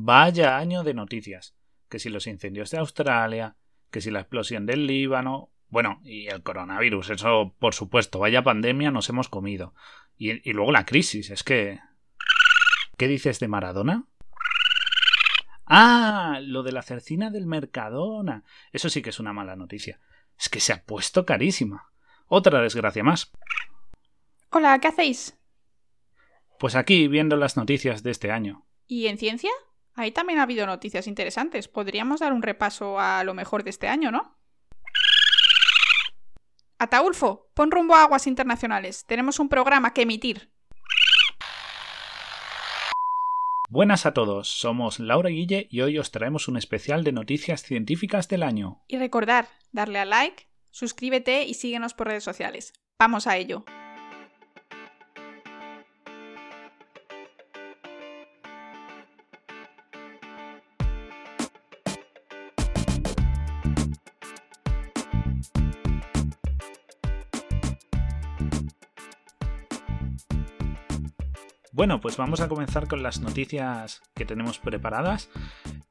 Vaya año de noticias. Que si los incendios de Australia, que si la explosión del Líbano, bueno, y el coronavirus, eso por supuesto, vaya pandemia nos hemos comido. Y, y luego la crisis, es que... ¿Qué dices de Maradona? Ah, lo de la cercina del Mercadona. Eso sí que es una mala noticia. Es que se ha puesto carísima. Otra desgracia más. Hola, ¿qué hacéis? Pues aquí viendo las noticias de este año. ¿Y en ciencia? Ahí también ha habido noticias interesantes. Podríamos dar un repaso a lo mejor de este año, ¿no? Ataulfo, pon rumbo a aguas internacionales. Tenemos un programa que emitir. Buenas a todos, somos Laura Guille y hoy os traemos un especial de noticias científicas del año. Y recordar, darle a like, suscríbete y síguenos por redes sociales. Vamos a ello. Bueno, pues vamos a comenzar con las noticias que tenemos preparadas.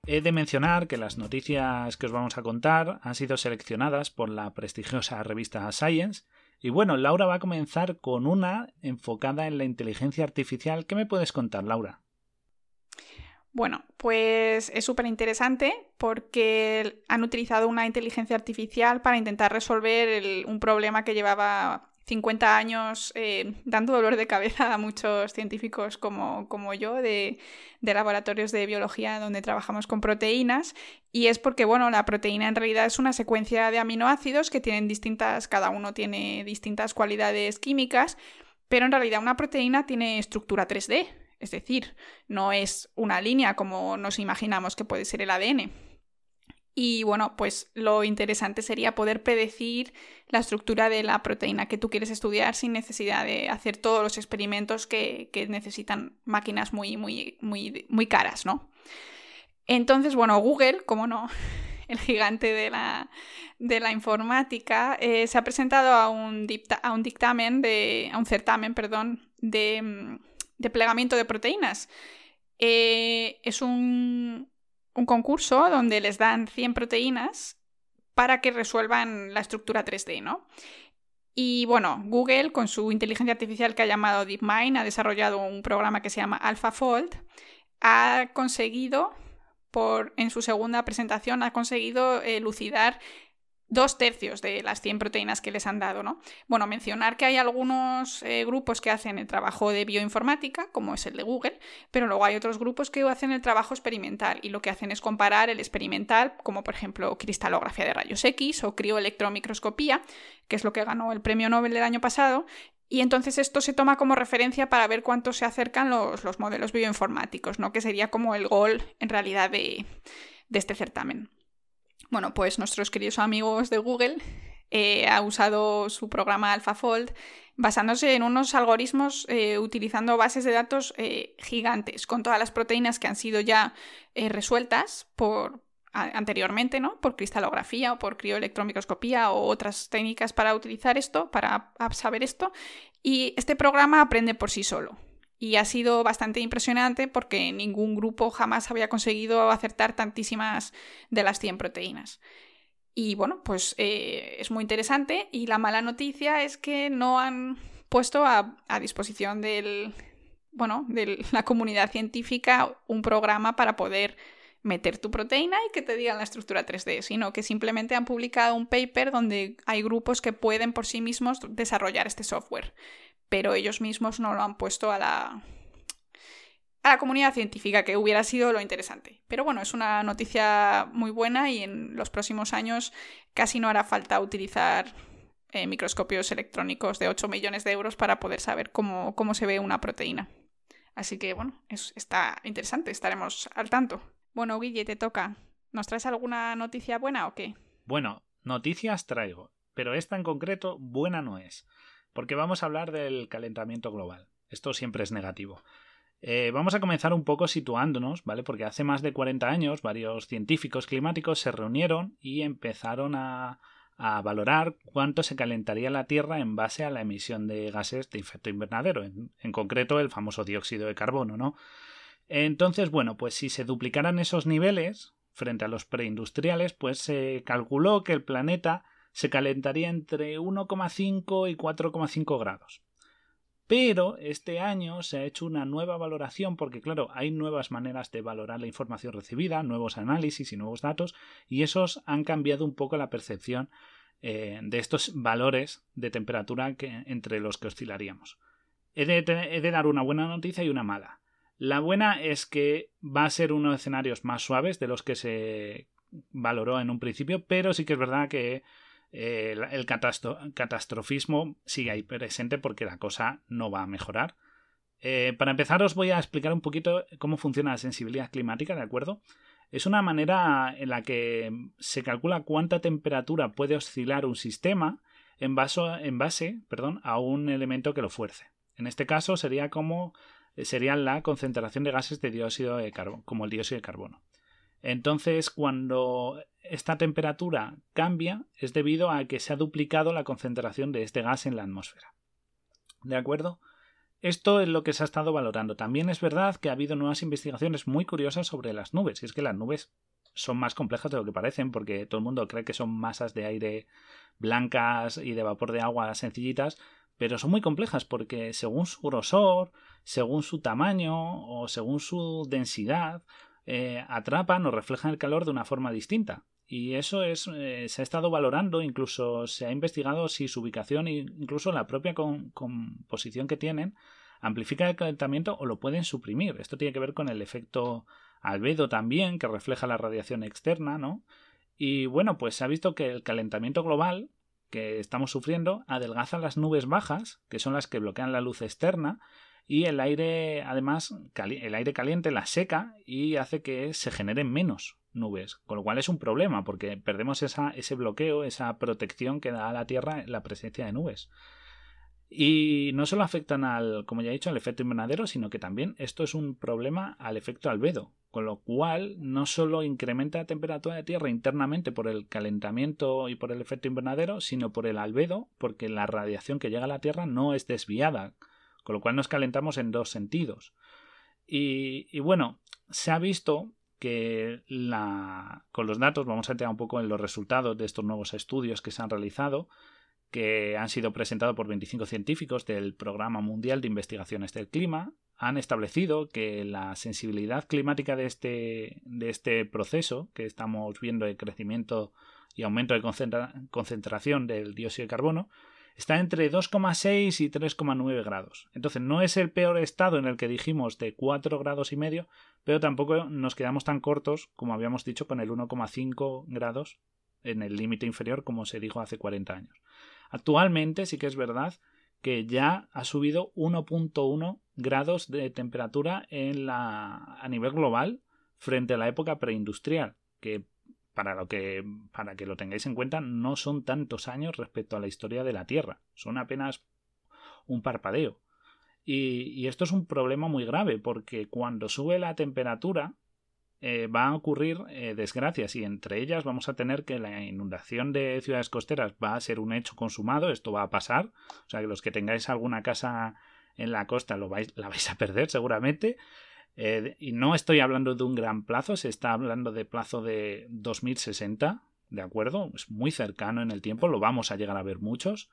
He de mencionar que las noticias que os vamos a contar han sido seleccionadas por la prestigiosa revista Science. Y bueno, Laura va a comenzar con una enfocada en la inteligencia artificial. ¿Qué me puedes contar, Laura? Bueno, pues es súper interesante porque han utilizado una inteligencia artificial para intentar resolver un problema que llevaba 50 años eh, dando dolor de cabeza a muchos científicos como, como yo de, de, laboratorios de biología donde trabajamos con proteínas. Y es porque bueno la proteína en realidad es una secuencia de aminoácidos que tienen distintas cada uno tiene distintas cualidades químicas pero en realidad una proteína tiene estructura 3D es decir no es una línea como nos imaginamos que puede ser el ADN y bueno, pues lo interesante sería poder predecir la estructura de la proteína que tú quieres estudiar sin necesidad de hacer todos los experimentos que, necesitan máquinas muy, muy, muy, muy caras, ¿no? Entonces, bueno, Google, como no, el gigante de la, de la informática, eh, se ha presentado a un, a un dictamen, de, a un certamen, perdón, de, mm, de plegamiento de proteínas. Eh, es un, un concurso donde les dan 100 proteínas para que resuelvan la estructura 3D, ¿no? Y bueno, Google, con su inteligencia artificial que ha llamado DeepMind, ha desarrollado un programa que se llama AlphaFold, ha conseguido, por, en su segunda presentación, ha conseguido elucidar dos tercios de las 100 proteínas que les han dado, ¿no? Bueno, mencionar que hay algunos eh, grupos que hacen el trabajo de bioinformática, como es el de Google, pero luego hay otros grupos que hacen el trabajo experimental y lo que hacen es comparar el experimental, como por ejemplo cristalografía de rayos X o crioelectromicroscopía, que es lo que ganó el premio Nobel del año pasado, y entonces esto se toma como referencia para ver cuánto se acercan los, los modelos bioinformáticos, ¿no? Que sería como el gol en realidad de, de este certamen. Bueno, pues nuestros queridos amigos de Google eh, ha usado su programa AlphaFold basándose en unos algoritmos eh, utilizando bases de datos eh, gigantes con todas las proteínas que han sido ya resueltas por anteriormente, ¿no? Por cristalografía o por crioelectromicroscopía o otras técnicas para utilizar esto, para saber esto. Y este programa aprende por sí solo. Y ha sido bastante impresionante porque ningún grupo jamás había conseguido acertar tantísimas de las 100 proteínas. Y bueno, pues eh, es muy interesante y la mala noticia es que no han puesto a, disposición del, bueno, de la comunidad científica un programa para poder meter tu proteína y que te digan la estructura 3D, sino que simplemente han publicado un paper donde hay grupos que pueden por sí mismos desarrollar este software pero ellos mismos no lo han puesto a la, a la comunidad científica, que hubiera sido lo interesante. Pero bueno, es una noticia muy buena y en los próximos años casi no hará falta utilizar eh, microscopios electrónicos de 8 millones de euros para poder saber cómo, cómo se ve una proteína. Así que bueno, está interesante, estaremos al tanto. Bueno, Guille, te toca. ¿Nos traes alguna noticia buena o qué? Bueno, noticias traigo, pero esta en concreto buena no es porque vamos a hablar del calentamiento global. Esto siempre es negativo. Eh, vamos a comenzar un poco situándonos, ¿vale? Porque hace más de 40 años varios científicos climáticos se reunieron y empezaron a, valorar cuánto se calentaría la Tierra en base a la emisión de gases de efecto invernadero, en, concreto el famoso dióxido de carbono, ¿no? Entonces, bueno, pues si se duplicaran esos niveles frente a los preindustriales, pues se calculó que el planeta se calentaría entre 1,5 y 4,5 grados. Pero este año se ha hecho una nueva valoración porque, claro, hay nuevas maneras de valorar la información recibida, nuevos análisis y nuevos datos, y esos han cambiado un poco la percepción eh, de estos valores de temperatura que, entre los que oscilaríamos. He de, he de dar una buena noticia y una mala. La buena es que va a ser unos escenarios más suaves de los que se valoró en un principio, pero sí que es verdad que eh, el catastrofismo sigue ahí presente porque la cosa no va a mejorar. Eh, para empezar os voy a explicar un poquito cómo funciona la sensibilidad climática, ¿de acuerdo? Es una manera en la que se calcula cuánta temperatura puede oscilar un sistema en base, a un elemento que lo fuerce. En este caso sería como sería la concentración de gases de dióxido de carbono, como el dióxido de carbono. Entonces, cuando esta temperatura cambia, es debido a que se ha duplicado la concentración de este gas en la atmósfera. ¿De acuerdo? Esto es lo que se ha estado valorando. También es verdad que ha habido nuevas investigaciones muy curiosas sobre las nubes. Y es que las nubes son más complejas de lo que parecen, porque todo el mundo cree que son masas de aire blancas y de vapor de agua sencillitas, pero son muy complejas porque según su grosor, según su tamaño o según su densidad, eh, atrapan o reflejan el calor de una forma distinta. Y eso es, eh, se ha estado valorando, incluso se ha investigado si su ubicación incluso la propia composición que tienen amplifica el calentamiento o lo pueden suprimir. Esto tiene que ver con el efecto albedo también, que refleja la radiación externa, ¿no? Y bueno, pues se ha visto que el calentamiento global que estamos sufriendo adelgaza las nubes bajas, que son las que bloquean la luz externa, y el aire, además, el aire caliente la seca y hace que se generen menos nubes, con lo cual es un problema porque perdemos esa, ese bloqueo, esa protección que da a la Tierra la presencia de nubes. Y no solo afectan al, como ya he dicho, al efecto invernadero, sino que también esto es un problema al efecto albedo, con lo cual no solo incrementa la temperatura de Tierra internamente por el calentamiento y por el efecto invernadero, sino por el albedo, porque la radiación que llega a la Tierra no es desviada, con lo cual nos calentamos en dos sentidos. Y, bueno, se ha visto que la, con los datos, vamos a entrar un poco en los resultados de estos nuevos estudios que se han realizado, que han sido presentados por 25 científicos del Programa Mundial de Investigaciones del Clima, han establecido que la sensibilidad climática de este, de este proceso que estamos viendo de crecimiento y aumento de concentración del dióxido de carbono está entre 2,6 y 3,9 grados. Entonces no es el peor estado en el que dijimos de 4 grados y medio, pero tampoco nos quedamos tan cortos como habíamos dicho con el 1,5 grados en el límite inferior como se dijo hace 40 años. Actualmente sí que es verdad que ya ha subido 1.1 grados de temperatura a nivel global frente a la época preindustrial, que para, lo que, para que lo tengáis en cuenta, no son tantos años respecto a la historia de la Tierra, son apenas un parpadeo. Y, esto es un problema muy grave, porque cuando sube la temperatura, eh, van a ocurrir eh, desgracias y entre ellas vamos a tener que la inundación de ciudades costeras va a ser un hecho consumado, esto va a pasar, o sea que los que tengáis alguna casa en la costa lo vais, la vais a perder seguramente, eh, y no estoy hablando de un gran plazo, se está hablando de plazo de 2060, ¿de acuerdo? Es muy cercano en el tiempo, lo vamos a llegar a ver muchos.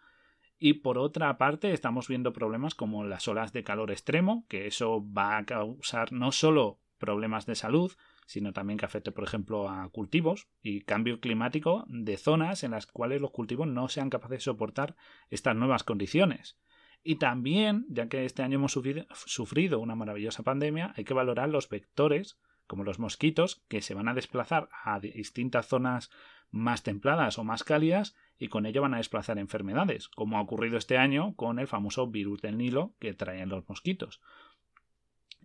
Y por otra parte, estamos viendo problemas como las olas de calor extremo, que eso va a causar no solo problemas de salud, sino también que afecte, por ejemplo, a cultivos y cambio climático de zonas en las cuales los cultivos no sean capaces de soportar estas nuevas condiciones. Y también, ya que este año hemos sufrido una maravillosa pandemia, hay que valorar los vectores, como los mosquitos, que se van a desplazar a distintas zonas más templadas o más cálidas y con ello van a desplazar enfermedades, como ha ocurrido este año con el famoso virus del Nilo que traen los mosquitos.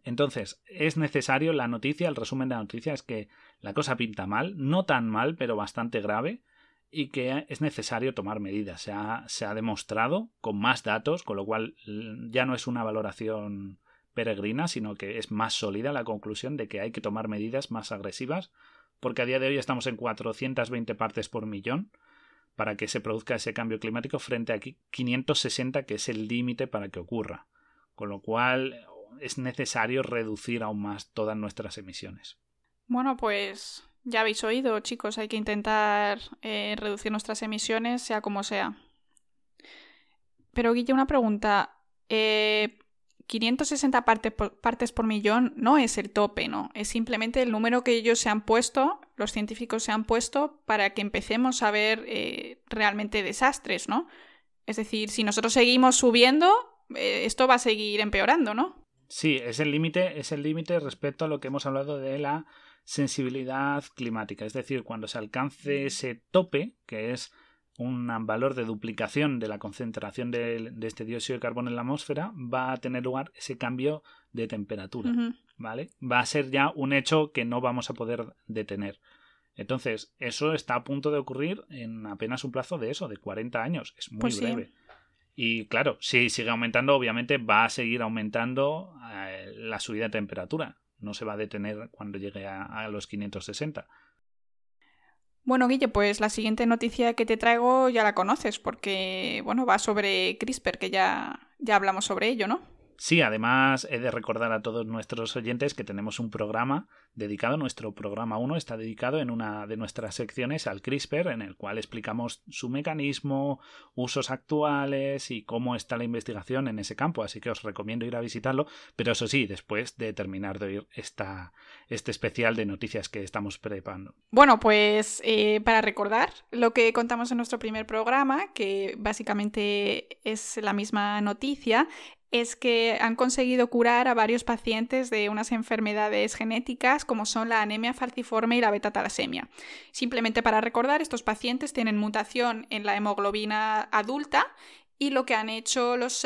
Entonces, es necesario la noticia, el resumen de la noticia es que la cosa pinta mal, no tan mal, pero bastante grave, y que es necesario tomar medidas. Se ha, se ha demostrado con más datos, con lo cual ya no es una valoración peregrina, sino que es más sólida la conclusión de que hay que tomar medidas más agresivas, porque a día de hoy estamos en 420 partes por millón para que se produzca ese cambio climático frente a 560 que es el límite para que ocurra. Con lo cual es necesario reducir aún más todas nuestras emisiones. Bueno, pues ya habéis oído, chicos, hay que intentar eh, reducir nuestras emisiones, sea como sea. Pero Guille, una pregunta. 560 eh, partes por, partes por millón no es el tope, ¿no? Es simplemente el número que ellos se han puesto, los científicos se han puesto, para que empecemos a ver eh, realmente desastres, ¿no? Es decir, si nosotros seguimos subiendo, esto va a seguir empeorando, ¿no? Sí, es el límite, es el límite respecto a lo que hemos hablado de la sensibilidad climática. Es decir, cuando se alcance ese tope, que es un valor de duplicación de la concentración de, este dióxido de carbono en la atmósfera, va a tener lugar ese cambio de temperatura. ¿Vale? Va a ser ya un hecho que no vamos a poder detener. Entonces, eso está a punto de ocurrir en apenas un plazo de eso, de 40 años. Es muy pues breve. Y claro, si sigue aumentando, obviamente va a seguir aumentando eh, la subida de temperatura no se va a detener cuando llegue a, los 560. Bueno, Guille, pues la siguiente noticia que te traigo ya la conoces, porque bueno, va sobre CRISPR, que ya, ya hablamos sobre ello, ¿no? Sí, además he de recordar a todos nuestros oyentes que tenemos un programa dedicado, nuestro programa 1 está dedicado en una de nuestras secciones al CRISPR, en el cual explicamos su mecanismo, usos actuales y cómo está la investigación en ese campo, así que os recomiendo ir a visitarlo, pero eso sí, después de terminar de oír esta, este especial de noticias que estamos preparando. Bueno, pues eh, para recordar lo que contamos en nuestro primer programa, que básicamente es la misma noticia, es que han conseguido curar a varios pacientes de unas enfermedades genéticas como son la anemia falciforme y la beta-talasemia. Simplemente para recordar, estos pacientes tienen mutación en la hemoglobina adulta y lo que han hecho los,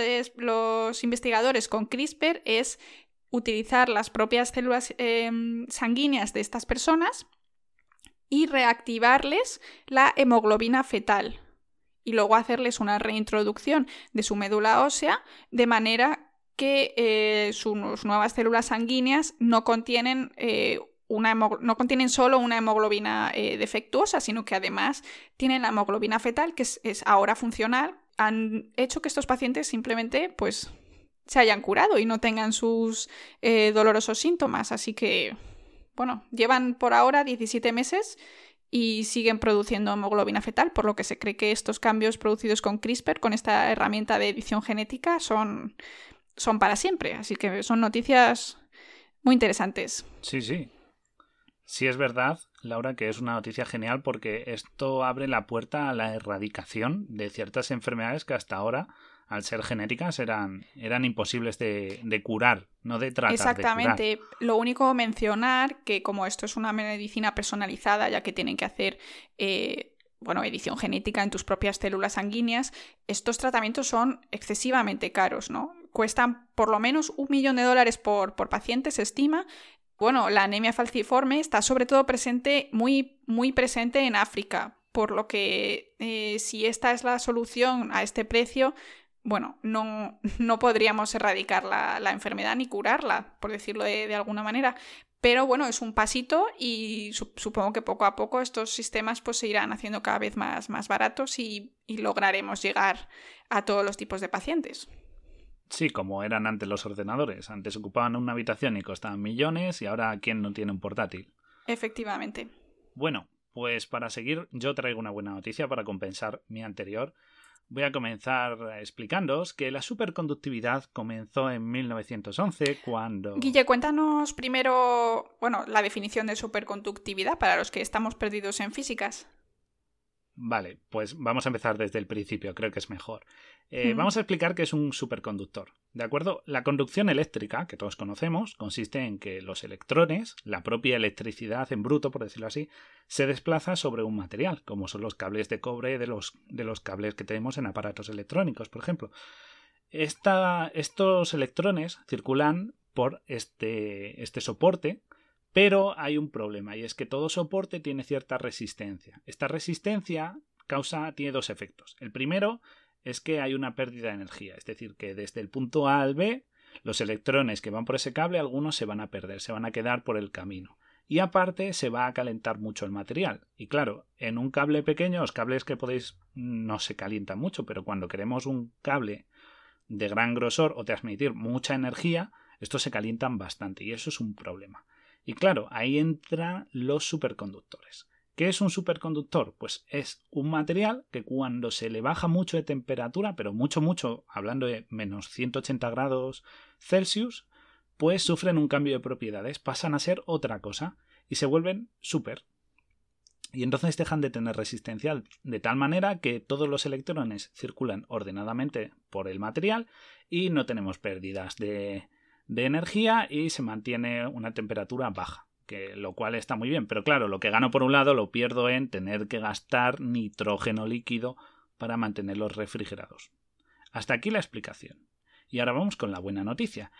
investigadores con CRISPR es utilizar las propias células em, sanguíneas de estas personas y reactivarles la hemoglobina fetal, y luego hacerles una reintroducción de su médula ósea de manera que eh, sus nuevas células sanguíneas no contienen, eh, una no contienen solo una hemoglobina eh, defectuosa, sino que además tienen la hemoglobina fetal, que es, ahora funcional. Han hecho que estos pacientes simplemente pues, se hayan curado y no tengan sus dolorosos síntomas. Así que, bueno, llevan por ahora 17 meses y siguen produciendo hemoglobina fetal, por lo que se cree que estos cambios producidos con CRISPR, con esta herramienta de edición genética, son, son para siempre. Así que son noticias muy interesantes. Sí, sí. Sí es verdad, Laura, que es una noticia genial porque esto abre la puerta a la erradicación de ciertas enfermedades que hasta ahora al ser genéticas, eran, eran imposibles de, curar, no de tratar. Exactamente. Lo único mencionar que como esto es una medicina personalizada, ya que tienen que hacer eh, bueno, edición genética en tus propias células sanguíneas, estos tratamientos son excesivamente caros, ¿no? Cuestan por lo menos un millón de dólares por, por paciente, se estima. Bueno, la anemia falciforme está sobre todo presente, muy, muy presente en África, por lo que eh, si esta es la solución a este precio, bueno, no, no podríamos erradicar la, enfermedad ni curarla, por decirlo de, alguna manera. Pero bueno, es un pasito y supongo que poco a poco estos sistemas pues, se irán haciendo cada vez más, más baratos y, y lograremos llegar a todos los tipos de pacientes. Sí, como eran antes los ordenadores. Antes ocupaban una habitación y costaban millones y ahora ¿quién no tiene un portátil? Efectivamente. Bueno, pues para seguir yo traigo una buena noticia para compensar mi anterior Voy a comenzar explicándoos que la superconductividad comenzó en 1911 cuando... Guille, cuéntanos primero, bueno, la definición de superconductividad para los que estamos perdidos en físicas. Vale, pues vamos a empezar desde el principio, creo que es mejor. Eh, vamos a explicar qué es un superconductor. ¿De acuerdo? La conducción eléctrica, que todos conocemos, consiste en que los electrones, la propia electricidad en bruto, por decirlo así, se desplaza sobre un material, como son los cables de cobre de los, de los cables que tenemos en aparatos electrónicos, por ejemplo. estos electrones circulan por este, este soporte pero hay un problema y es que todo soporte tiene cierta resistencia. Esta resistencia causa, tiene dos efectos. El primero es que hay una pérdida de energía, es decir, que desde el punto A al B, los electrones que van por ese cable, algunos se van a perder, se van a quedar por el camino. Y aparte se va a calentar mucho el material. Y claro, en un cable pequeño, los cables que podéis no se calientan mucho, pero cuando queremos un cable de gran grosor o transmitir mucha energía, Estos se calientan bastante y eso es un problema. Y claro, ahí entran los superconductores. ¿Qué es un superconductor? Pues es un material que cuando se le baja mucho de temperatura, pero mucho, mucho, hablando de menos 180 grados Celsius, pues sufren un cambio de propiedades, pasan a ser otra cosa y se vuelven super. Y entonces dejan de tener resistencia de tal manera que todos los electrones circulan ordenadamente por el material y no tenemos pérdidas de, de energía y se mantiene una temperatura baja que lo cual está muy bien, pero claro, lo que gano por un lado lo pierdo en tener que gastar nitrógeno líquido para mantenerlos refrigerados. Hasta aquí la explicación. Y ahora vamos con la buena noticia.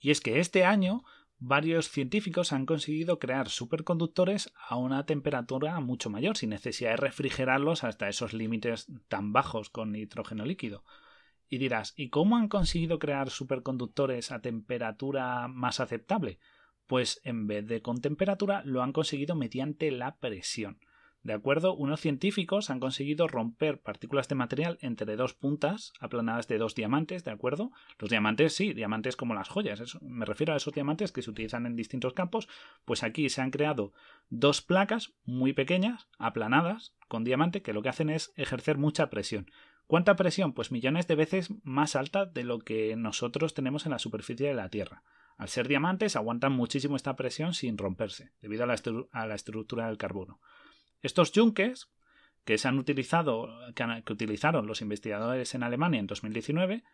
Y es que este año varios científicos han conseguido crear superconductores a una temperatura mucho mayor, sin necesidad de refrigerarlos hasta esos límites tan bajos con nitrógeno líquido. Y dirás, ¿y cómo han conseguido crear superconductores a temperatura más aceptable? pues en vez de con temperatura lo han conseguido mediante la presión. ¿De acuerdo? Unos científicos han conseguido romper partículas de material entre dos puntas aplanadas de dos diamantes, ¿de acuerdo? Los diamantes, sí, diamantes como las joyas. me refiero a esos diamantes que se utilizan en distintos campos. Pues aquí se han creado dos placas muy pequeñas, aplanadas, con diamante, que lo que hacen es ejercer mucha presión. ¿Cuánta presión? Pues millones de veces más alta de lo que nosotros tenemos en la superficie de la Tierra. Al ser diamantes aguantan muchísimo esta presión sin romperse, debido a la, estructura del carbono. Estos yunques, que se han utilizado, que, utilizaron los investigadores en Alemania en 2019,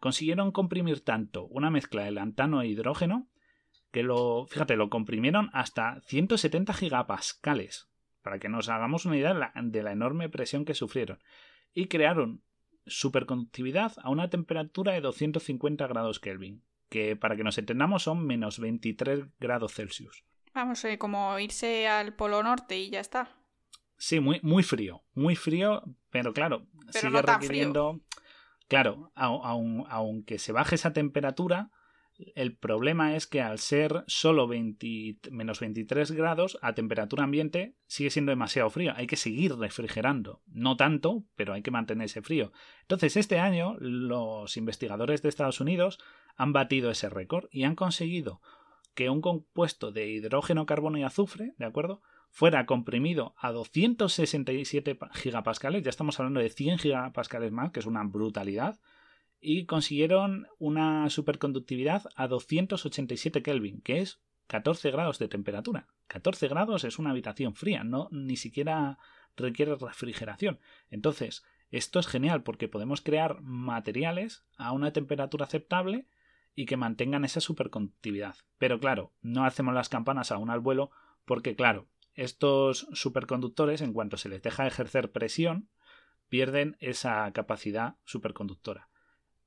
consiguieron comprimir tanto una mezcla de lantano e hidrógeno que lo, fíjate, lo comprimieron hasta 170 gigapascales, para que nos hagamos una idea de la, de la enorme presión que sufrieron, y crearon superconductividad a una temperatura de 250 grados Kelvin, que para que nos entendamos son menos 23 grados Celsius. Vamos, eh, como irse al Polo Norte y ya está. Sí, muy, muy frío, muy frío, pero claro, sigue requiriendo... Claro, aunque se baje esa temperatura, el problema es que al ser solo menos 23 grados a temperatura ambiente sigue siendo demasiado frío. Hay que seguir refrigerando. No tanto, pero hay que mantener ese frío. Entonces, este año los investigadores de Estados Unidos han batido ese récord y han conseguido que un compuesto de hidrógeno, carbono y azufre, ¿de acuerdo? fuera comprimido a 267 gigapascales, ya estamos hablando de 100 gigapascales más, que es una brutalidad, y consiguieron una superconductividad a 287 Kelvin, que es 14 grados de temperatura. 14 grados es una habitación fría, no ni siquiera requiere refrigeración. Entonces, esto es genial porque podemos crear materiales a una temperatura aceptable y que mantengan esa superconductividad. Pero claro, no hacemos las campanas aún al vuelo porque claro, estos superconductores en cuanto se les deja ejercer presión pierden esa capacidad superconductora.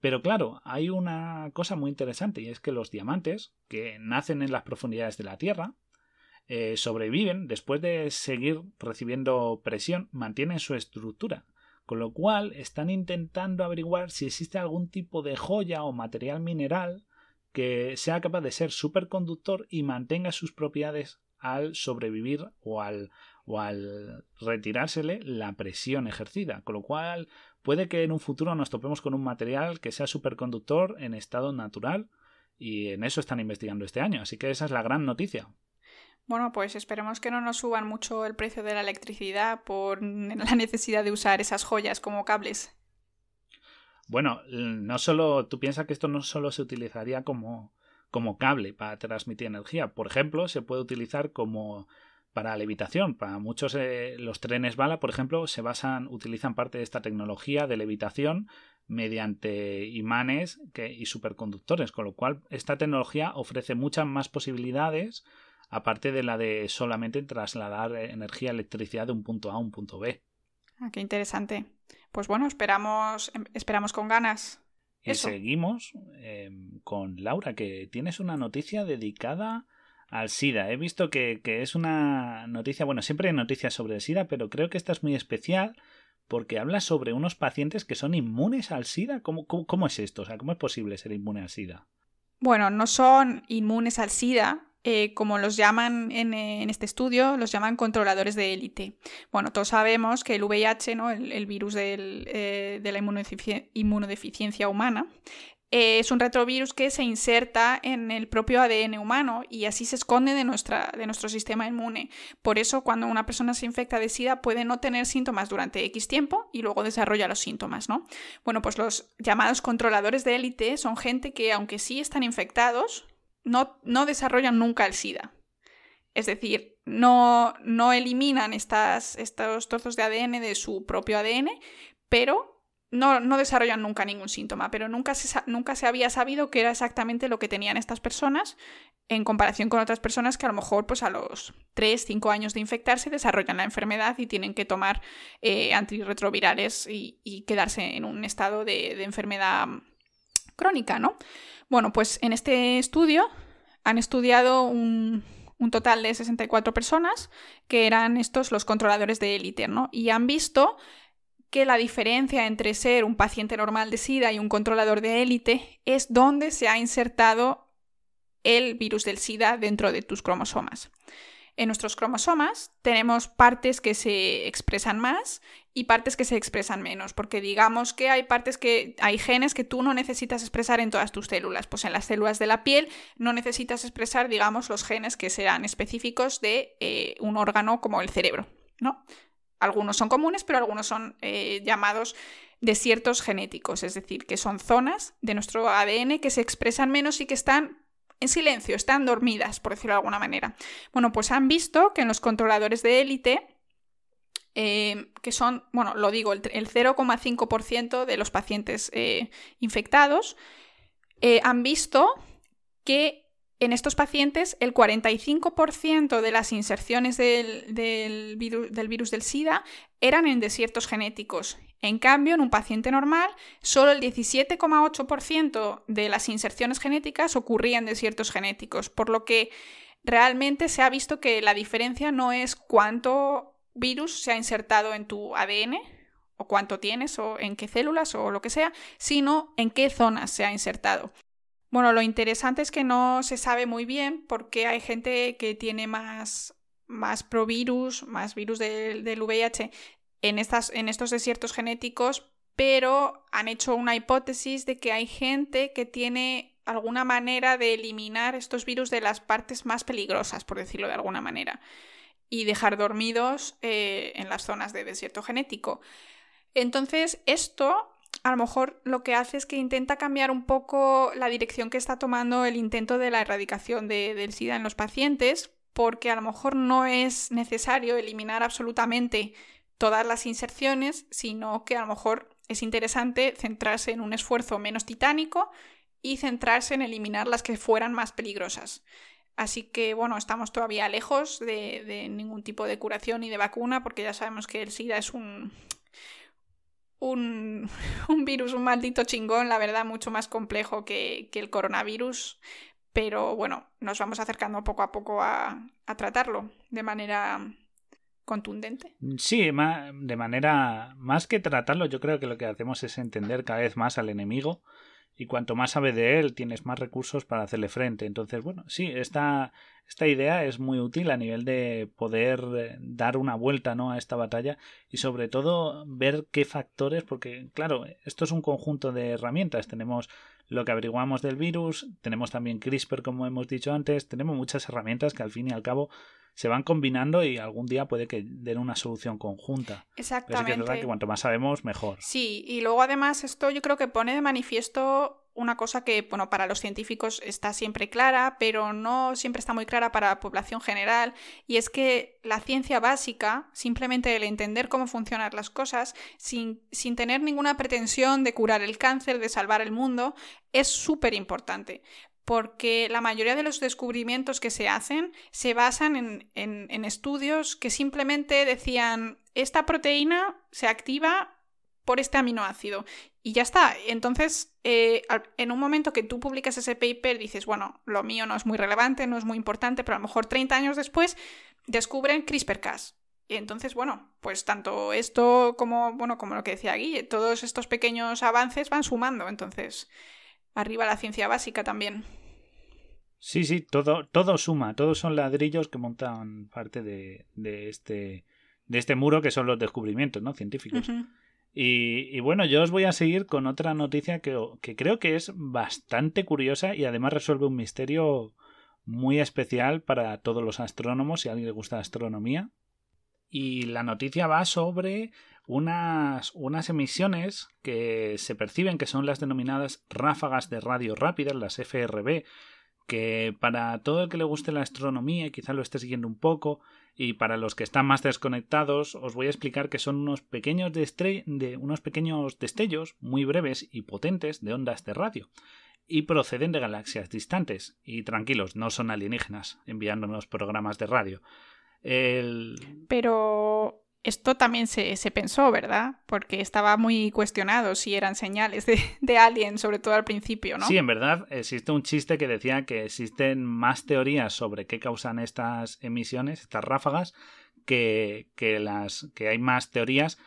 Pero claro, hay una cosa muy interesante y es que los diamantes, que nacen en las profundidades de la Tierra, eh, sobreviven después de seguir recibiendo presión, mantienen su estructura. Con lo cual están intentando averiguar si existe algún tipo de joya o material mineral que sea capaz de ser superconductor y mantenga sus propiedades al sobrevivir o al, o al retirársele la presión ejercida. Con lo cual puede que en un futuro nos topemos con un material que sea superconductor en estado natural y en eso están investigando este año. Así que esa es la gran noticia. Bueno, pues esperemos que no nos suban mucho el precio de la electricidad por la necesidad de usar esas joyas como cables. Bueno, no solo, tú piensas que esto no solo se utilizaría como, como cable para transmitir energía. Por ejemplo, se puede utilizar como para levitación. Para muchos eh, los trenes bala, por ejemplo, se basan, utilizan parte de esta tecnología de levitación mediante imanes y superconductores, con lo cual esta tecnología ofrece muchas más posibilidades aparte de la de solamente trasladar energía electricidad de un punto A a un punto B. Ah, qué interesante. Pues bueno, esperamos, em, esperamos con ganas. Y seguimos em, con Laura, que tienes una noticia dedicada al SIDA. He visto que, es una noticia, bueno, siempre hay noticias sobre el SIDA, pero creo que esta es muy especial porque habla sobre unos pacientes que son inmunes al SIDA. ¿Cómo, cómo, es esto? O sea, ¿cómo es posible ser inmune al SIDA? Bueno, no son inmunes al SIDA, eh, como los llaman en, este estudio, los llaman controladores de élite. Bueno, todos sabemos que el VIH, ¿no? el, virus eh, de la inmunodeficiencia humana, eh, es un retrovirus que se inserta en el propio ADN humano y así se esconde de, nuestra, de nuestro sistema inmune. Por eso, cuando una persona se infecta de SIDA puede no tener síntomas durante X tiempo y luego desarrolla los síntomas, ¿no? Bueno, pues los llamados controladores de élite son gente que, aunque sí están infectados, no, no desarrollan nunca el SIDA. Es decir, no, no eliminan estas, estos trozos de ADN de su propio ADN, pero no, no, desarrollan nunca ningún síntoma, pero nunca se, nunca se había sabido qué era exactamente lo que tenían estas personas en comparación con otras personas que a lo mejor pues a los 3, 5 años de infectarse desarrollan la enfermedad y tienen que tomar eh, antirretrovirales y, quedarse en un estado de, de enfermedad crónica, ¿no? Bueno, pues en este estudio han estudiado un, total de 64 personas que eran estos los controladores de élite, ¿no? Y han visto que la diferencia entre ser un paciente normal de SIDA y un controlador de élite es dónde se ha insertado el virus del SIDA dentro de tus cromosomas. En nuestros cromosomas tenemos partes que se expresan más y partes que se expresan menos, porque digamos que hay partes que hay genes que tú no necesitas expresar en todas tus células, pues en las células de la piel no necesitas expresar, digamos, los genes que serán específicos de eh, un órgano como el cerebro, ¿no? Algunos son comunes, pero algunos son eh, llamados desiertos genéticos, es decir, que son zonas de nuestro ADN que se expresan menos y que están en silencio, están dormidas, por decirlo de alguna manera. Bueno, pues han visto que en los controladores de élite, eh, que son, bueno, lo digo, el, 0,5% de los pacientes eh, infectados, han visto que en estos pacientes, el 45% de las inserciones del, virus, del SIDA eran en desiertos genéticos. En cambio, en un paciente normal, solo el 17,8% de las inserciones genéticas ocurrían en desiertos genéticos, por lo que realmente se ha visto que la diferencia no es cuánto virus se ha insertado en tu ADN o cuánto tienes o en qué células o lo que sea, sino en qué zonas se ha insertado. Bueno, lo interesante es que no se sabe muy bien porque hay gente que tiene más, más provirus, más virus del, VIH en, estos desiertos genéticos, pero han hecho una hipótesis de que hay gente que tiene alguna manera de eliminar estos virus de las partes más peligrosas, por decirlo de alguna manera, y dejar dormidos eh, en las zonas de desierto genético. Entonces, esto a lo mejor lo que hace es que intenta cambiar un poco la dirección que está tomando el intento de la erradicación del SIDA en los pacientes, porque a lo mejor no es necesario eliminar absolutamente todas las inserciones, sino que a lo mejor es interesante centrarse en un esfuerzo menos titánico y centrarse en eliminar las que fueran más peligrosas. Así que bueno, estamos todavía lejos de, de ningún tipo de curación y de vacuna, porque ya sabemos que el SIDA es un, un, virus, un maldito chingón, la verdad, mucho más complejo que, el coronavirus. Pero bueno, nos vamos acercando poco a poco a, tratarlo de manera contundente. Sí, de manera más que tratarlo, yo creo que lo que hacemos es entender cada vez más al enemigo y cuanto más sabe de él, tienes más recursos para hacerle frente. Entonces, bueno, sí, esta, esta idea es muy útil a nivel de poder eh, dar una vuelta ¿no? a esta batalla y sobre todo ver qué factores, porque claro, esto es un conjunto de herramientas. Tenemos lo que averiguamos del virus, tenemos también CRISPR como hemos dicho antes, tenemos muchas herramientas que al fin y al cabo se van combinando y algún día puede que den una solución conjunta. Exactamente. Pero que es verdad que cuanto más sabemos, mejor. Sí, y luego además esto yo creo que pone de manifiesto una cosa que, bueno, para los científicos está siempre clara, pero no siempre está muy clara para la población general, y es que la ciencia básica, simplemente el entender cómo funcionan las cosas, sin, sin tener ninguna pretensión de curar el cáncer, de salvar el mundo, es súper importante porque la mayoría de los descubrimientos que se hacen se basan en, en, estudios que simplemente decían esta proteína se activa por este aminoácido y ya está. Entonces, eh, en un momento que tú publicas ese paper, dices, bueno, lo mío no es muy relevante, no es muy importante, pero a lo mejor 30 años después descubren CRISPR-Cas. Y entonces, bueno, pues tanto esto como, bueno, como lo que decía Guille, todos estos pequeños avances van sumando. Entonces, arriba la ciencia básica también. Sí, sí, todo, todo suma, todos son ladrillos que montan parte de, de este, de este muro que son los descubrimientos ¿no? científicos. Y, bueno, yo os voy a seguir con otra noticia que, que, creo que es bastante curiosa y además resuelve un misterio muy especial para todos los astrónomos, si a alguien le gusta la astronomía. Y la noticia va sobre unas, unas emisiones que se perciben que son las denominadas ráfagas de radio rápidas, las FRB, que para todo el que le guste la astronomía, quizá lo esté siguiendo un poco, y para los que están más desconectados, os voy a explicar que son unos pequeños, de unos pequeños destellos muy breves y potentes de ondas de radio, y proceden de galaxias distantes. Y tranquilos, no son alienígenas enviándonos programas de radio. El... Pero esto también se, pensó, ¿verdad? Porque estaba muy cuestionado si eran señales de, de sobre todo al principio, ¿no? Sí, en verdad existe un chiste que decía que existen más teorías sobre qué causan estas emisiones, estas ráfagas, que, que, las, que hay más teorías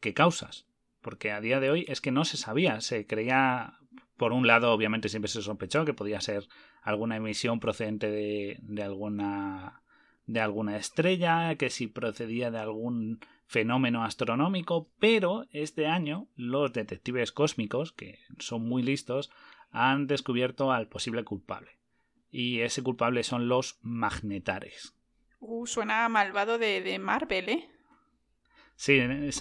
que causas. Porque a día de hoy es que no se sabía, se creía, por un lado, obviamente siempre se sospechó que podía ser alguna emisión procedente de, de alguna de alguna estrella, que si procedía de algún fenómeno astronómico, pero este año los detectives cósmicos, que son muy listos, han descubierto al posible culpable. Y ese culpable son los magnetares. Uh, suena malvado de, de Marvel, ¿eh? Sí,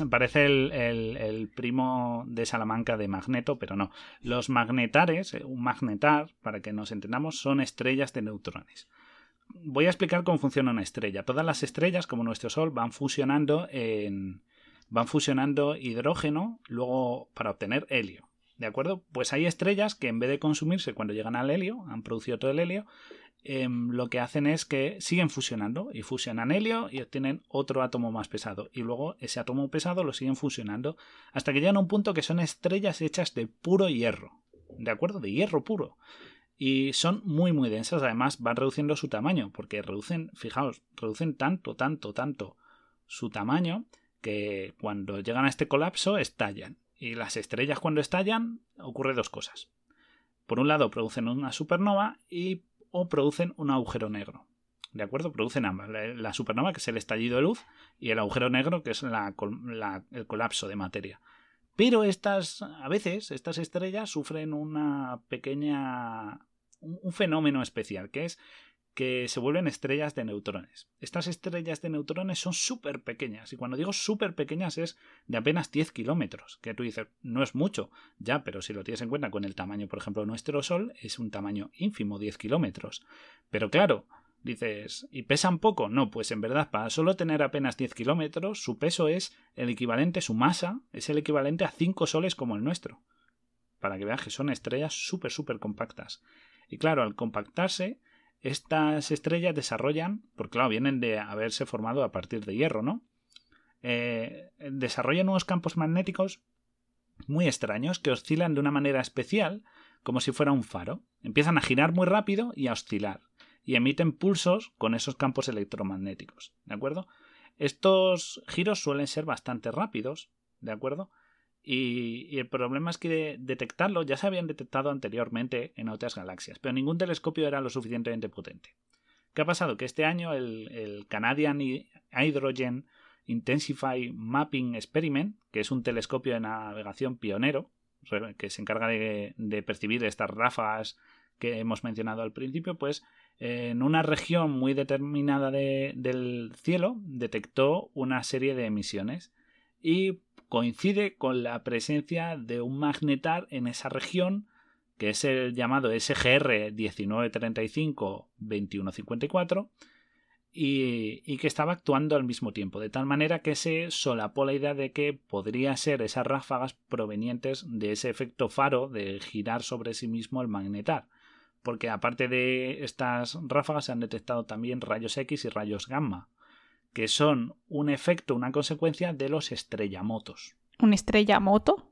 parece el, el, primo de Salamanca de Magneto, pero no. Los magnetares, un magnetar, para que nos entendamos, son estrellas de neutrones voy a explicar cómo funciona una estrella. Todas las estrellas, como nuestro Sol, van fusionando en van fusionando hidrógeno luego para obtener helio. ¿De acuerdo? Pues hay estrellas que en vez de consumirse cuando llegan al helio, han producido todo el helio, em, lo que hacen es que siguen fusionando y fusionan helio y obtienen otro átomo más pesado. Y luego ese átomo pesado lo siguen fusionando hasta que llegan a un punto que son estrellas hechas de puro hierro. ¿De acuerdo? De hierro puro y son muy muy densas, además van reduciendo su tamaño, porque reducen, fijaos, reducen tanto, tanto, tanto su tamaño que cuando llegan a este colapso estallan. Y las estrellas cuando estallan ocurre dos cosas. Por un lado producen una supernova y o producen un agujero negro. ¿De acuerdo? Producen ambas. La, supernova, que es el estallido de luz, y el agujero negro, que es el colapso de materia. Pero estas, a veces, estas estrellas sufren una pequeña. un fenómeno especial, que es que se vuelven estrellas de neutrones. Estas estrellas de neutrones son súper pequeñas, y cuando digo súper pequeñas es de apenas 10 kilómetros, que tú dices, no es mucho, ya, pero si lo tienes en cuenta con el tamaño, por ejemplo, de nuestro Sol, es un tamaño ínfimo, 10 kilómetros. Pero claro, Dices, ¿y pesan poco? No, pues en verdad, para solo tener apenas 10 kilómetros, su peso es el equivalente, su masa es el equivalente a 5 soles como el nuestro. Para que veas que son estrellas súper, súper compactas. Y claro, al compactarse, estas estrellas desarrollan, porque claro, vienen de haberse formado a partir de hierro, ¿no? Eh, desarrollan unos campos magnéticos muy extraños que oscilan de una manera especial, como si fuera un faro. Empiezan a girar muy rápido y a oscilar y emiten pulsos con esos campos electromagnéticos, ¿de acuerdo? Estos giros suelen ser bastante rápidos, ¿de acuerdo? Y, el problema es que detectarlo ya se habían detectado anteriormente en otras galaxias, pero ningún telescopio era lo suficientemente potente. ¿Qué ha pasado? Que este año el, Canadian Hydrogen Intensify Mapping Experiment, que es un telescopio de navegación pionero, que se encarga de, de percibir estas ráfagas que hemos mencionado al principio, pues en una región muy determinada del cielo detectó una serie de emisiones y coincide con la presencia de un magnetar en esa región que es el llamado SGR 1935-2154 y, y, que estaba actuando al mismo tiempo, de tal manera que se solapó la idea de que podría ser esas ráfagas provenientes de ese efecto faro de girar sobre sí mismo el magnetar porque aparte de estas ráfagas se han detectado también rayos X y rayos gamma, que son un efecto, una consecuencia de los estrellamotos. ¿Un estrellamoto?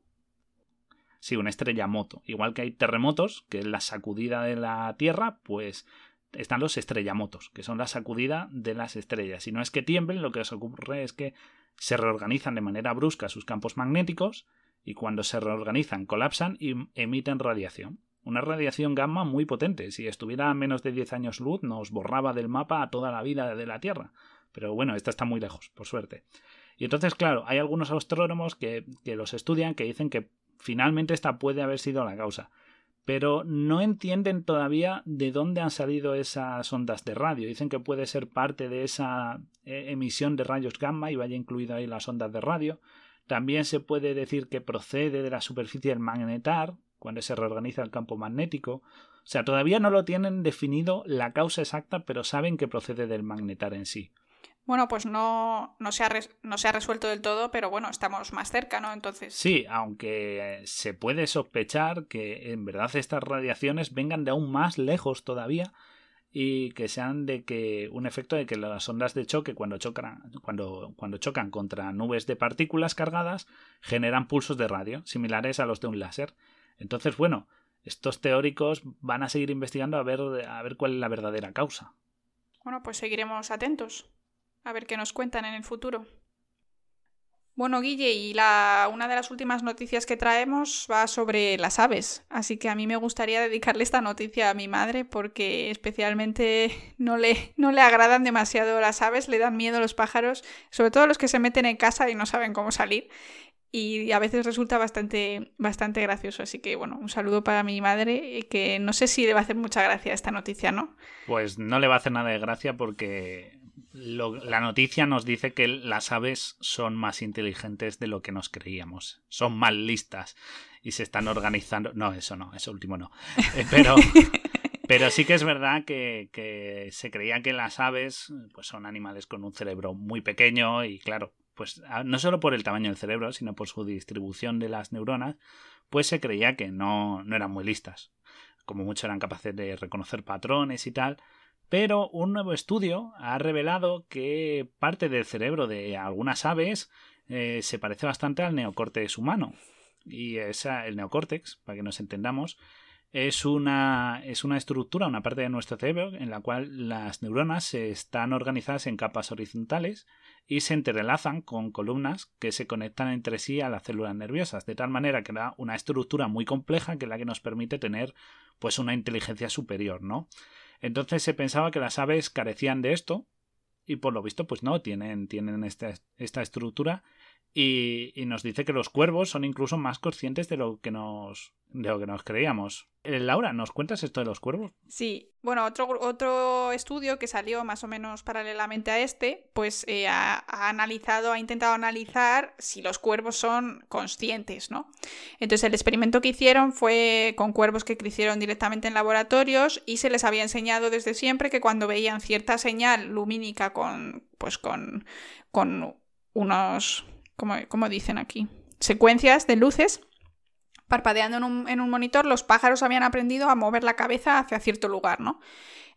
Sí, una estrella-moto. Igual que hay terremotos, que es la sacudida de la Tierra, pues están los estrellamotos, que son la sacudida de las estrellas. Y no es que tiemblen, lo que os ocurre es que se reorganizan de manera brusca sus campos magnéticos y cuando se reorganizan colapsan y emiten radiación. Una radiación gamma muy potente. Si estuviera a menos de 10 años luz, nos borraba del mapa a toda la vida de la Tierra. Pero bueno, esta está muy lejos, por suerte. Y entonces, claro, hay algunos astrónomos que, que los estudian que dicen que finalmente esta puede haber sido la causa pero no entienden todavía de dónde han salido esas ondas de radio. Dicen que puede ser parte de esa eh, emisión de rayos gamma y vaya incluido ahí las ondas de radio. También se puede decir que procede de la superficie del magnetar, cuando se reorganiza el campo magnético. O sea, todavía no lo tienen definido la causa exacta, pero saben que procede del magnetar en sí. Bueno, pues no, no, se ha no se ha resuelto del todo, pero bueno, estamos más cerca, ¿no? Entonces. Sí, aunque se puede sospechar que en verdad estas radiaciones vengan de aún más lejos todavía y que sean de que un efecto de que las ondas de choque cuando chocan, cuando, cuando chocan contra nubes de partículas cargadas generan pulsos de radio similares a los de un láser. Entonces, bueno, estos teóricos van a seguir investigando a ver, a ver cuál es la verdadera causa. Bueno, pues seguiremos atentos. A ver qué nos cuentan en el futuro. Bueno, Guille, y la, una de las últimas noticias que traemos va sobre las aves, así que a mí me gustaría dedicarle esta noticia a mi madre porque especialmente no le, no le agradan demasiado las aves, le dan miedo los pájaros, sobre todo los que se meten en casa y no saben cómo salir, y a veces resulta bastante, bastante gracioso, así que bueno, un saludo para mi madre, que no sé si le va a hacer mucha gracia esta noticia, ¿no? Pues no le va a hacer nada de gracia porque la noticia nos dice que las aves son más inteligentes de lo que nos creíamos. Son más listas y se están organizando. No, eso no, eso último no. Eh, pero, pero sí que es verdad que, que, se creía que las aves pues son animales con un cerebro muy pequeño y claro, pues no solo por el tamaño del cerebro, sino por su distribución de las neuronas, pues se creía que no, no eran muy listas. Como mucho eran capaces de reconocer patrones y tal, pero un nuevo estudio ha revelado que parte del cerebro de algunas aves eh, se parece bastante al neocórtex humano. Y esa, el neocórtex, para que nos entendamos, es una, es una estructura, una parte de nuestro cerebro en la cual las neuronas están organizadas en capas horizontales y se entrelazan con columnas que se conectan entre sí a las células nerviosas, de tal manera que da una estructura muy compleja que es la que nos permite tener pues una inteligencia superior, ¿no? Entonces se pensaba que las aves carecían de esto y por lo visto pues no, tienen, tienen esta, esta estructura y, nos dice que los cuervos son incluso más conscientes de lo que nos, de lo que nos creíamos. Eh, Laura, ¿nos cuentas esto de los cuervos? Sí, bueno, otro, otro estudio que salió más o menos paralelamente a este, pues eh, ha, analizado, ha intentado analizar si los cuervos son conscientes, ¿no? Entonces el experimento que hicieron fue con cuervos que crecieron directamente en laboratorios y se les había enseñado desde siempre que cuando veían cierta señal lumínica con, pues con, con unos, como, dicen aquí, secuencias de luces, parpadeando en un, monitor, los pájaros habían aprendido a mover la cabeza hacia cierto lugar, ¿no?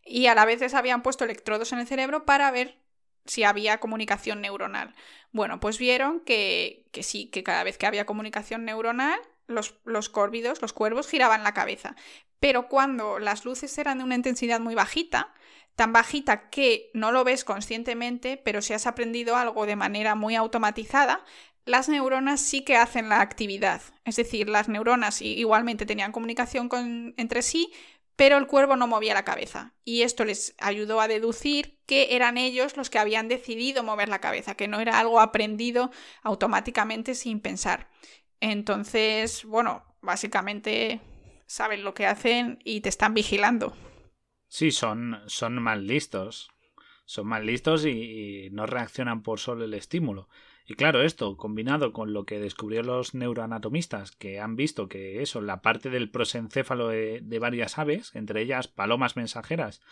Y a la vez les habían puesto electrodos en el cerebro para ver si había comunicación neuronal. Bueno, pues vieron que, que sí, que cada vez que había comunicación neuronal, los, los córvidos, los cuervos, giraban la cabeza. Pero cuando las luces eran de una intensidad muy bajita, tan bajita que no lo ves conscientemente, pero si has aprendido algo de manera muy automatizada, las neuronas sí que hacen la actividad. Es decir, las neuronas igualmente tenían comunicación con, entre sí, pero el cuervo no movía la cabeza. Y esto les ayudó a deducir que eran ellos los que habían decidido mover la cabeza, que no era algo aprendido automáticamente sin pensar. Entonces, bueno, básicamente saben lo que hacen y te están vigilando. Sí, son, son más listos. Son más listos y no reaccionan por solo el estímulo. Y claro, esto combinado con lo que descubrieron los neuroanatomistas, que han visto que eso, la parte del prosencéfalo de, varias aves, entre ellas palomas mensajeras,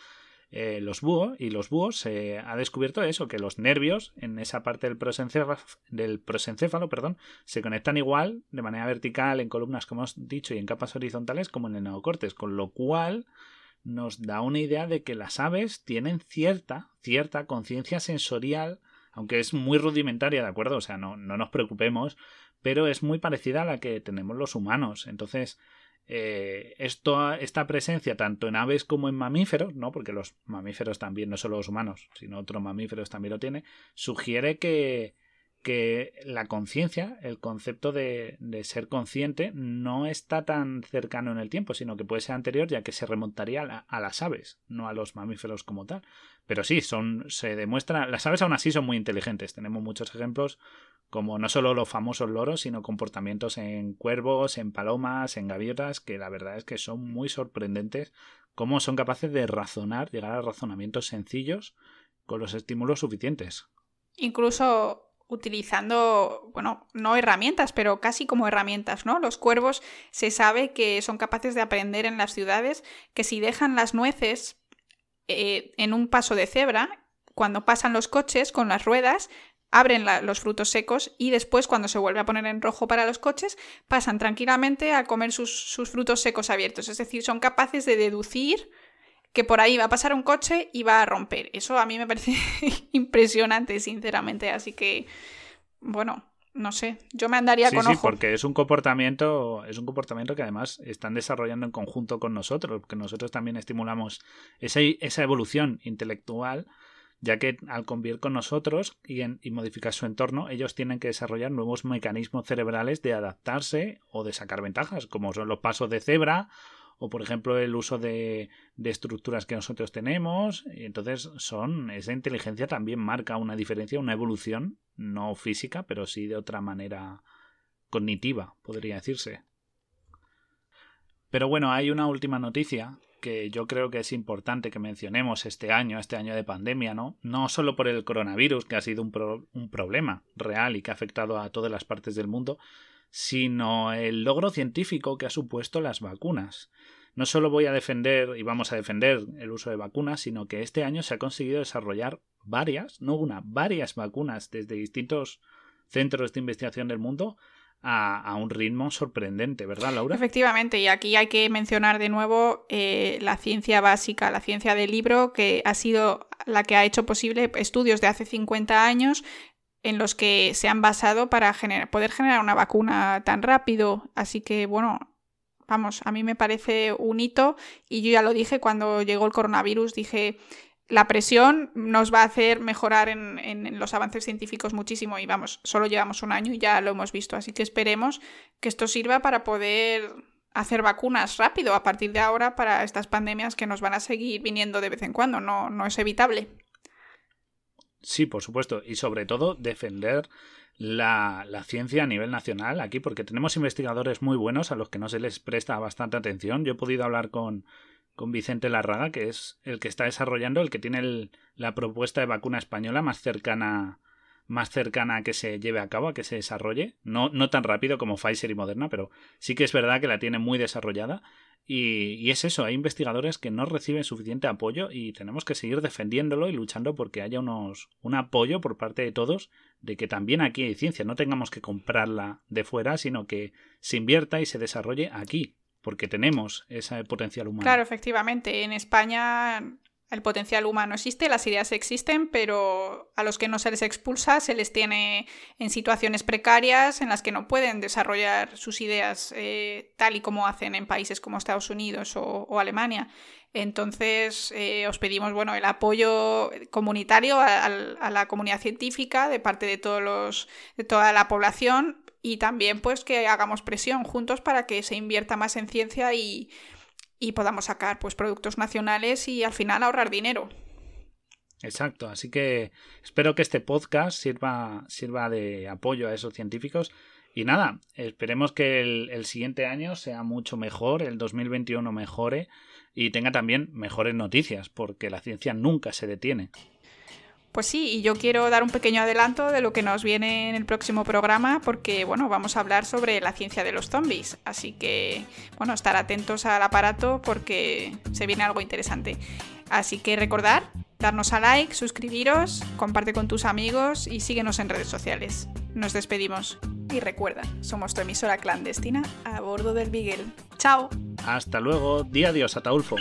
eh, los búhos y los búhos, se ha descubierto eso, que los nervios en esa parte del prosencéfalo, del prosencéfalo perdón, se conectan igual de manera vertical en columnas, como hemos dicho, y en capas horizontales como en el neocortes, con lo cual nos da una idea de que las aves tienen cierta, cierta conciencia sensorial aunque es muy rudimentaria, ¿de acuerdo? O sea, no, no nos preocupemos, pero es muy parecida a la que tenemos los humanos. Entonces, eh, esto, esta presencia tanto en aves como en mamíferos, ¿no? Porque los mamíferos también, no solo los humanos, sino otros mamíferos también lo tienen, sugiere que, que la conciencia, el concepto de, de, ser consciente, no está tan cercano en el tiempo, sino que puede ser anterior, ya que se remontaría a, a, las aves, no a los mamíferos como tal. Pero sí, son, se demuestra, las aves aún así son muy inteligentes. Tenemos muchos ejemplos, como no solo los famosos loros, sino comportamientos en cuervos, en palomas, en gaviotas, que la verdad es que son muy sorprendentes cómo son capaces de razonar, llegar a razonamientos sencillos con los estímulos suficientes. Incluso utilizando, bueno, no herramientas, pero casi como herramientas, ¿no? Los cuervos se sabe que son capaces de aprender en las ciudades que si dejan las nueces eh, en un paso de cebra, cuando pasan los coches con las ruedas, abren los frutos secos y después, cuando se vuelve a poner en rojo para los coches, pasan tranquilamente a comer sus, sus frutos secos abiertos. Es decir, son capaces de deducir que por ahí va a pasar un coche y va a romper. Eso a mí me parece impresionante, sinceramente. Así que, bueno, no sé, yo me andaría con sí, porque es un comportamiento, es un comportamiento que además están desarrollando en conjunto con nosotros, porque nosotros también estimulamos esa, esa evolución intelectual, ya que al convivir con nosotros y, y modificar su entorno, ellos tienen que desarrollar nuevos mecanismos cerebrales de adaptarse o de sacar ventajas, como son los pasos de cebra o por ejemplo el uso de, de estructuras que nosotros tenemos. Entonces son, esa inteligencia también marca una diferencia, una evolución, no física, pero sí de otra manera cognitiva, podría decirse. Pero bueno, hay una última noticia que yo creo que es importante que mencionemos este año, este año de pandemia, ¿no? No solo por el coronavirus, que ha sido un, un problema real y que ha afectado a todas las partes del mundo, sino el logro científico que ha supuesto las vacunas. No solo voy a defender y vamos a defender el uso de vacunas, sino que este año se ha conseguido desarrollar varias, no una, varias vacunas desde distintos centros de investigación del mundo a, un ritmo sorprendente, ¿verdad, Laura? Efectivamente, y aquí hay que mencionar de nuevo eh, la ciencia básica, la ciencia del libro, que ha sido la que ha hecho posible estudios de hace 50 años en los que se han basado para poder generar una vacuna tan rápido. Así que, bueno, vamos, a mí me parece un hito y yo ya lo dije cuando llegó el coronavirus, dije, la presión nos va a hacer mejorar en, en, los avances científicos muchísimo y vamos, solo llevamos un año y ya lo hemos visto, así que esperemos que esto sirva para poder hacer vacunas rápido a partir de ahora para estas pandemias que nos van a seguir viniendo de vez en cuando, no, no es evitable. Sí, por supuesto. Y sobre todo defender la, la, ciencia a nivel nacional aquí, porque tenemos investigadores muy buenos a los que no se les presta bastante atención. Yo he podido hablar con, con Vicente Larraga, que es el que está desarrollando, el que tiene la propuesta de vacuna española más cercana más cercana a que se lleve a cabo, a que se desarrolle. No, no tan rápido como Pfizer y Moderna, pero sí que es verdad que la tiene muy desarrollada. Y, es eso, hay investigadores que no reciben suficiente apoyo y tenemos que seguir defendiéndolo y luchando porque haya unos, un apoyo por parte de todos de que también aquí hay ciencia, no tengamos que comprarla de fuera, sino que se invierta y se desarrolle aquí, porque tenemos ese potencial humano. Claro, efectivamente. En España el potencial humano existe, las ideas existen, pero a los que no se les expulsa se les tiene en situaciones precarias en las que no pueden desarrollar sus ideas eh, tal y como hacen en países como Estados Unidos o, Alemania. Entonces, eh, os pedimos bueno, el apoyo comunitario a, a, la comunidad científica de parte de, todos los, de toda la población y también pues que hagamos presión juntos para que se invierta más en ciencia y y podamos sacar pues productos nacionales y al final ahorrar dinero. Exacto, así que espero que este podcast sirva, sirva de apoyo a esos científicos. Y nada, esperemos que el, el siguiente año sea mucho mejor, el 2021 mejore y tenga también mejores noticias, porque la ciencia nunca se detiene. Pues sí, y yo quiero dar un pequeño adelanto de lo que nos viene en el próximo programa, porque bueno, vamos a hablar sobre la ciencia de los zombies. Así que, bueno, estar atentos al aparato porque se viene algo interesante. Así que recordar, darnos a like, suscribiros, comparte con tus amigos y síguenos en redes sociales. Nos despedimos. Y recuerda, somos tu emisora clandestina a bordo del Beagle. ¡Chao! Hasta luego, di adiós, Ataulfo.